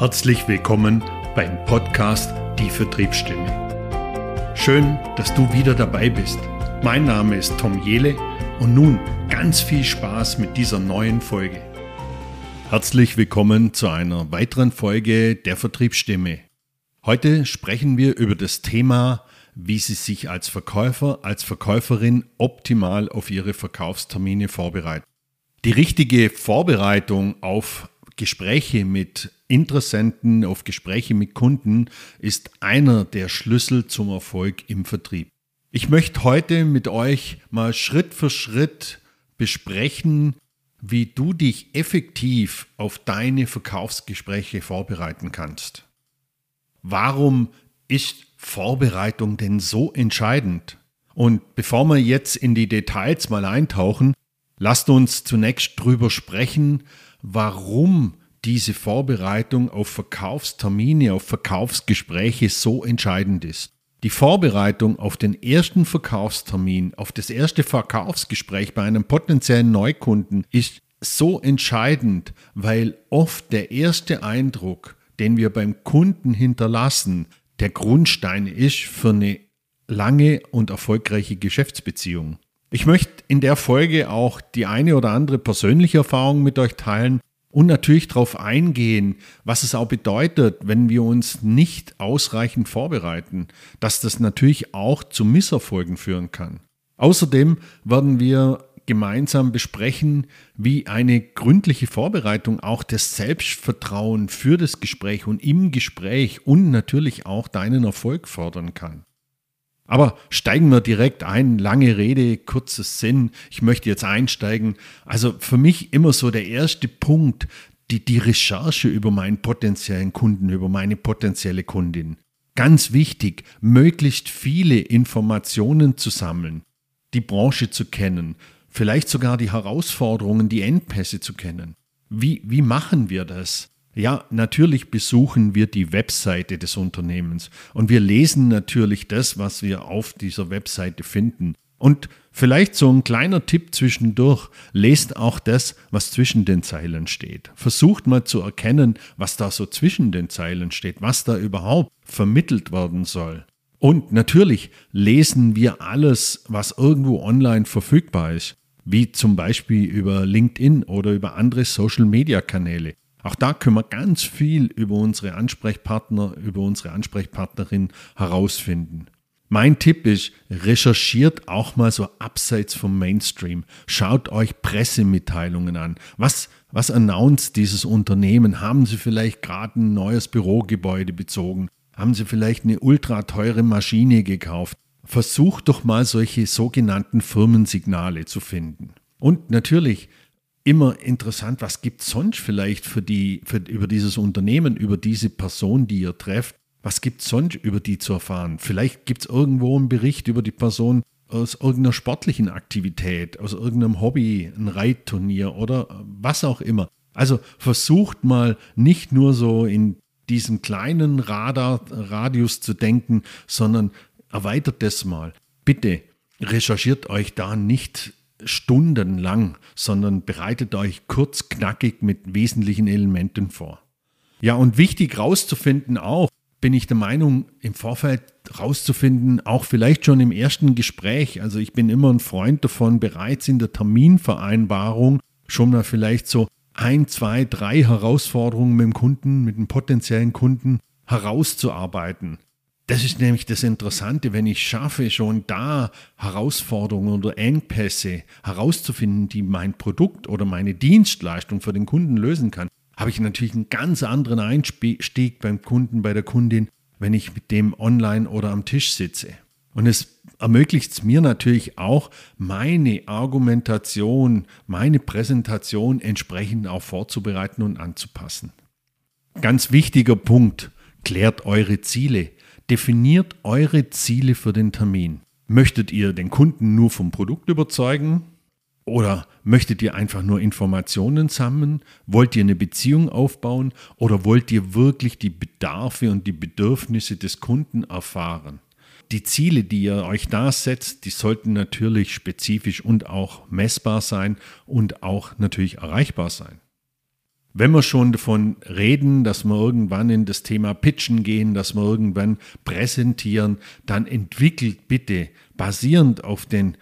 Herzlich willkommen beim Podcast Die Vertriebsstimme. Schön, dass du wieder dabei bist. Mein Name ist Tom Jele und nun ganz viel Spaß mit dieser neuen Folge. Herzlich willkommen zu einer weiteren Folge der Vertriebsstimme. Heute sprechen wir über das Thema, wie Sie sich als Verkäufer, als Verkäuferin optimal auf Ihre Verkaufstermine vorbereiten. Die richtige Vorbereitung auf Gespräche mit Interessenten, auf Gespräche mit Kunden ist einer der Schlüssel zum Erfolg im Vertrieb. Ich möchte heute mit euch mal Schritt für Schritt besprechen, wie du dich effektiv auf deine Verkaufsgespräche vorbereiten kannst. Warum ist Vorbereitung denn so entscheidend? Und bevor wir jetzt in die Details mal eintauchen, lasst uns zunächst drüber sprechen, warum diese Vorbereitung auf Verkaufstermine, auf Verkaufsgespräche so entscheidend ist. Die Vorbereitung auf den ersten Verkaufstermin, auf das erste Verkaufsgespräch bei einem potenziellen Neukunden ist so entscheidend, weil oft der erste Eindruck, den wir beim Kunden hinterlassen, der Grundstein ist für eine lange und erfolgreiche Geschäftsbeziehung. Ich möchte in der Folge auch die eine oder andere persönliche Erfahrung mit euch teilen und natürlich darauf eingehen, was es auch bedeutet, wenn wir uns nicht ausreichend vorbereiten, dass das natürlich auch zu Misserfolgen führen kann. Außerdem werden wir gemeinsam besprechen, wie eine gründliche Vorbereitung auch das Selbstvertrauen für das Gespräch und im Gespräch und natürlich auch deinen Erfolg fördern kann. Aber steigen wir direkt ein. Lange Rede, kurzes Sinn. Ich möchte jetzt einsteigen. Also für mich immer so der erste Punkt, die, die Recherche über meinen potenziellen Kunden, über meine potenzielle Kundin. Ganz wichtig, möglichst viele Informationen zu sammeln, die Branche zu kennen, vielleicht sogar die Herausforderungen, die Endpässe zu kennen. Wie, wie machen wir das? Ja, natürlich besuchen wir die Webseite des Unternehmens und wir lesen natürlich das, was wir auf dieser Webseite finden. Und vielleicht so ein kleiner Tipp zwischendurch, lest auch das, was zwischen den Zeilen steht. Versucht mal zu erkennen, was da so zwischen den Zeilen steht, was da überhaupt vermittelt werden soll. Und natürlich lesen wir alles, was irgendwo online verfügbar ist, wie zum Beispiel über LinkedIn oder über andere Social-Media-Kanäle. Auch da können wir ganz viel über unsere Ansprechpartner, über unsere Ansprechpartnerin herausfinden. Mein Tipp ist, recherchiert auch mal so abseits vom Mainstream. Schaut euch Pressemitteilungen an. Was, was announced dieses Unternehmen? Haben sie vielleicht gerade ein neues Bürogebäude bezogen? Haben sie vielleicht eine ultra teure Maschine gekauft? Versucht doch mal solche sogenannten Firmensignale zu finden. Und natürlich, immer interessant, was gibt es sonst vielleicht für die, für, über dieses Unternehmen, über diese Person, die ihr trefft? Was gibt es sonst über die zu erfahren? Vielleicht gibt es irgendwo einen Bericht über die Person aus irgendeiner sportlichen Aktivität, aus irgendeinem Hobby, ein Reitturnier oder was auch immer. Also versucht mal nicht nur so in diesem kleinen Radar, Radius zu denken, sondern erweitert das mal. Bitte recherchiert euch da nicht stundenlang, sondern bereitet euch kurz, knackig mit wesentlichen Elementen vor. Ja, und wichtig rauszufinden auch, bin ich der Meinung, im Vorfeld rauszufinden, auch vielleicht schon im ersten Gespräch. Also ich bin immer ein Freund davon, bereits in der Terminvereinbarung schon mal vielleicht so ein, zwei, drei Herausforderungen mit dem Kunden, mit dem potenziellen Kunden herauszuarbeiten. Das ist nämlich das Interessante, wenn ich schaffe, schon da Herausforderungen oder Engpässe herauszufinden, die mein Produkt oder meine Dienstleistung für den Kunden lösen kann, habe ich natürlich einen ganz anderen Einstieg beim Kunden, bei der Kundin, wenn ich mit dem online oder am Tisch sitze. Und es ermöglicht es mir natürlich auch, meine Argumentation, meine Präsentation entsprechend auch vorzubereiten und anzupassen. Ganz wichtiger Punkt, klärt eure Ziele. Definiert eure Ziele für den Termin. Möchtet ihr den Kunden nur vom Produkt überzeugen? Oder möchtet ihr einfach nur Informationen sammeln? Wollt ihr eine Beziehung aufbauen? Oder wollt ihr wirklich die Bedarfe und die Bedürfnisse des Kunden erfahren? Die Ziele, die ihr euch da setzt, die sollten natürlich spezifisch und auch messbar sein und auch natürlich erreichbar sein. Wenn wir schon davon reden, dass wir irgendwann in das Thema Pitchen gehen, dass wir irgendwann präsentieren, dann entwickelt bitte basierend auf den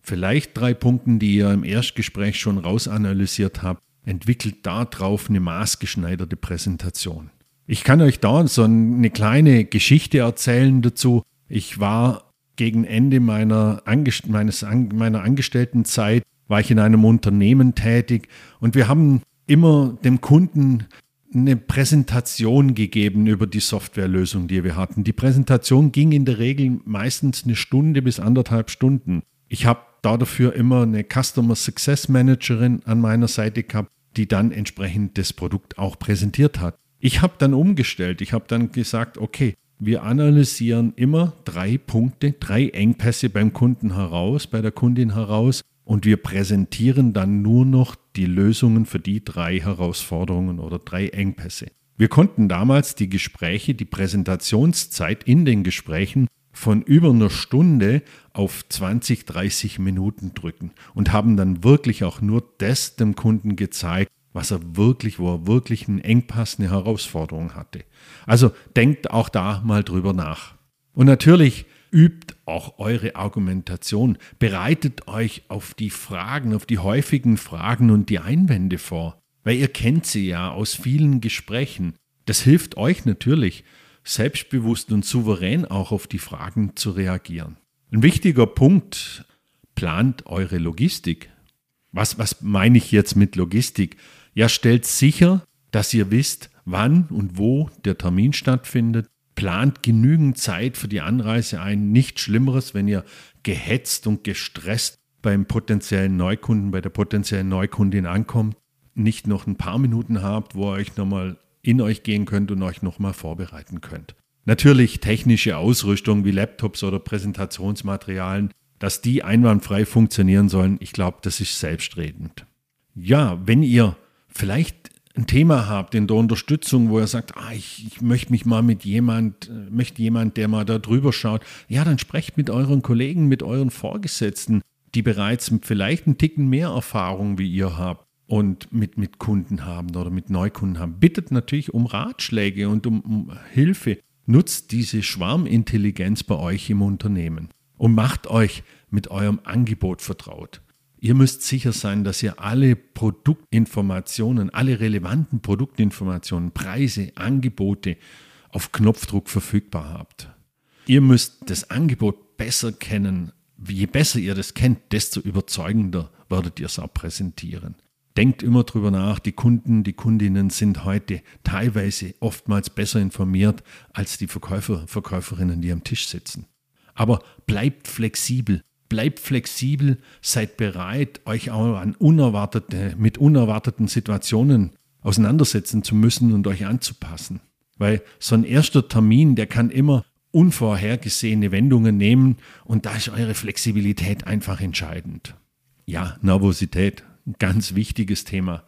vielleicht drei Punkten, die ihr im Erstgespräch schon rausanalysiert habt, entwickelt darauf eine maßgeschneiderte Präsentation. Ich kann euch da so eine kleine Geschichte erzählen dazu. Ich war gegen Ende meiner, Angest meines, meiner Angestelltenzeit, war ich in einem Unternehmen tätig und wir haben immer dem Kunden eine Präsentation gegeben über die Softwarelösung, die wir hatten. Die Präsentation ging in der Regel meistens eine Stunde bis anderthalb Stunden. Ich habe dafür immer eine Customer Success Managerin an meiner Seite gehabt, die dann entsprechend das Produkt auch präsentiert hat. Ich habe dann umgestellt. Ich habe dann gesagt, okay, wir analysieren immer drei Punkte, drei Engpässe beim Kunden heraus, bei der Kundin heraus und wir präsentieren dann nur noch die Lösungen für die drei Herausforderungen oder drei Engpässe. Wir konnten damals die Gespräche, die Präsentationszeit in den Gesprächen von über einer Stunde auf 20, 30 Minuten drücken und haben dann wirklich auch nur das dem Kunden gezeigt, was er wirklich, wo er wirklich einen Engpass, eine Herausforderung hatte. Also denkt auch da mal drüber nach. Und natürlich übt auch eure Argumentation, bereitet euch auf die Fragen, auf die häufigen Fragen und die Einwände vor, weil ihr kennt sie ja aus vielen Gesprächen. Das hilft euch natürlich, selbstbewusst und souverän auch auf die Fragen zu reagieren. Ein wichtiger Punkt, plant eure Logistik. Was, was meine ich jetzt mit Logistik? Ja, stellt sicher, dass ihr wisst, wann und wo der Termin stattfindet. Plant genügend Zeit für die Anreise ein. Nichts Schlimmeres, wenn ihr gehetzt und gestresst beim potenziellen Neukunden, bei der potenziellen Neukundin ankommt, nicht noch ein paar Minuten habt, wo ihr euch nochmal in euch gehen könnt und euch nochmal vorbereiten könnt. Natürlich technische Ausrüstung wie Laptops oder Präsentationsmaterialien, dass die einwandfrei funktionieren sollen, ich glaube, das ist selbstredend. Ja, wenn ihr vielleicht ein Thema habt in der Unterstützung, wo ihr sagt, ah, ich, ich möchte mich mal mit jemand, äh, möchte jemand, der mal da drüber schaut, ja, dann sprecht mit euren Kollegen, mit euren Vorgesetzten, die bereits vielleicht einen Ticken mehr Erfahrung wie ihr habt und mit, mit Kunden haben oder mit Neukunden haben. Bittet natürlich um Ratschläge und um, um Hilfe. Nutzt diese Schwarmintelligenz bei euch im Unternehmen und macht euch mit eurem Angebot vertraut. Ihr müsst sicher sein, dass ihr alle Produktinformationen, alle relevanten Produktinformationen, Preise, Angebote auf Knopfdruck verfügbar habt. Ihr müsst das Angebot besser kennen. Je besser ihr das kennt, desto überzeugender werdet ihr es auch präsentieren. Denkt immer drüber nach, die Kunden, die Kundinnen sind heute teilweise oftmals besser informiert als die Verkäufer, Verkäuferinnen, die am Tisch sitzen. Aber bleibt flexibel, bleibt flexibel, seid bereit, euch auch an unerwartete, mit unerwarteten Situationen auseinandersetzen zu müssen und euch anzupassen. Weil so ein erster Termin, der kann immer unvorhergesehene Wendungen nehmen und da ist eure Flexibilität einfach entscheidend. Ja, Nervosität, ein ganz wichtiges Thema.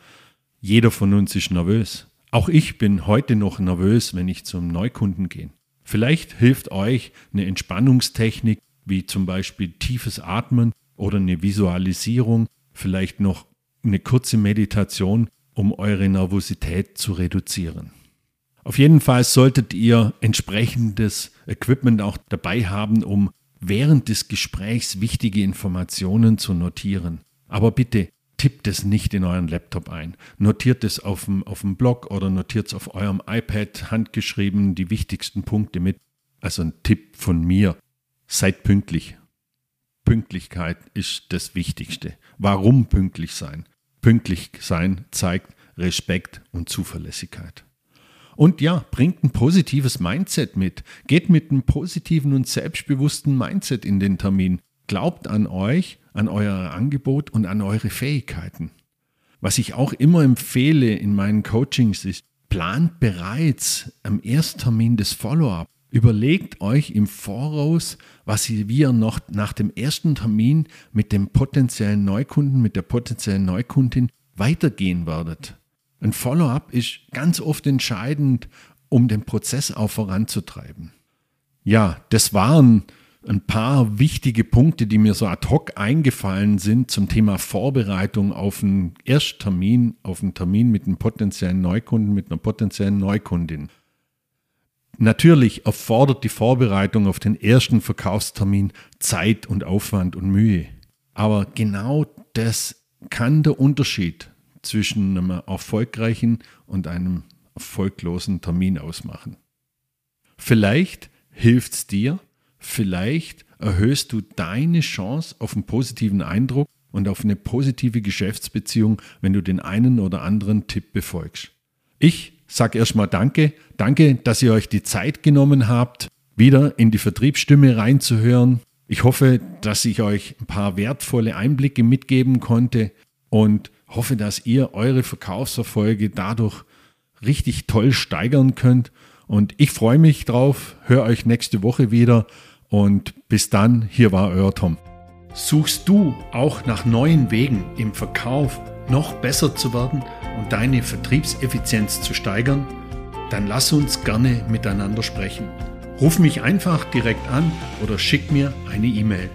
Jeder von uns ist nervös. Auch ich bin heute noch nervös, wenn ich zum Neukunden gehe. Vielleicht hilft euch eine Entspannungstechnik, wie zum Beispiel tiefes Atmen oder eine Visualisierung, vielleicht noch eine kurze Meditation, um eure Nervosität zu reduzieren. Auf jeden Fall solltet ihr entsprechendes Equipment auch dabei haben, um während des Gesprächs wichtige Informationen zu notieren. Aber bitte tippt es nicht in euren Laptop ein. Notiert es auf dem, auf dem Blog oder notiert es auf eurem iPad handgeschrieben die wichtigsten Punkte mit. Also ein Tipp von mir. Seid pünktlich. Pünktlichkeit ist das Wichtigste. Warum pünktlich sein? Pünktlich sein zeigt Respekt und Zuverlässigkeit. Und ja, bringt ein positives Mindset mit. Geht mit einem positiven und selbstbewussten Mindset in den Termin. Glaubt an euch an euer Angebot und an eure Fähigkeiten. Was ich auch immer empfehle in meinen Coachings ist, plant bereits am Ersttermin des Follow-up. Überlegt euch im Voraus, was ihr, noch nach dem ersten Termin mit dem potenziellen Neukunden, mit der potenziellen Neukundin weitergehen werdet. Ein Follow-up ist ganz oft entscheidend, um den Prozess auch voranzutreiben. Ja, das waren ein paar wichtige Punkte, die mir so ad hoc eingefallen sind zum Thema Vorbereitung auf einen Ersttermin, auf einen Termin mit einem potenziellen Neukunden, mit einer potenziellen Neukundin. Natürlich erfordert die Vorbereitung auf den ersten Verkaufstermin Zeit und Aufwand und Mühe. Aber genau das kann der Unterschied zwischen einem erfolgreichen und einem erfolglosen Termin ausmachen. Vielleicht hilft es dir, vielleicht erhöhst du deine Chance auf einen positiven Eindruck und auf eine positive Geschäftsbeziehung, wenn du den einen oder anderen Tipp befolgst. Ich sag erstmal Danke. Danke, dass ihr euch die Zeit genommen habt, wieder in die Vertriebsstimme reinzuhören. Ich hoffe, dass ich euch ein paar wertvolle Einblicke mitgeben konnte und hoffe, dass ihr eure Verkaufserfolge dadurch richtig toll steigern könnt. Und ich freue mich drauf, höre euch nächste Woche wieder und bis dann, hier war euer Tom. Suchst du auch nach neuen Wegen im Verkauf noch besser zu werden? Und deine Vertriebseffizienz zu steigern, dann lass uns gerne miteinander sprechen. Ruf mich einfach direkt an oder schick mir eine E-Mail.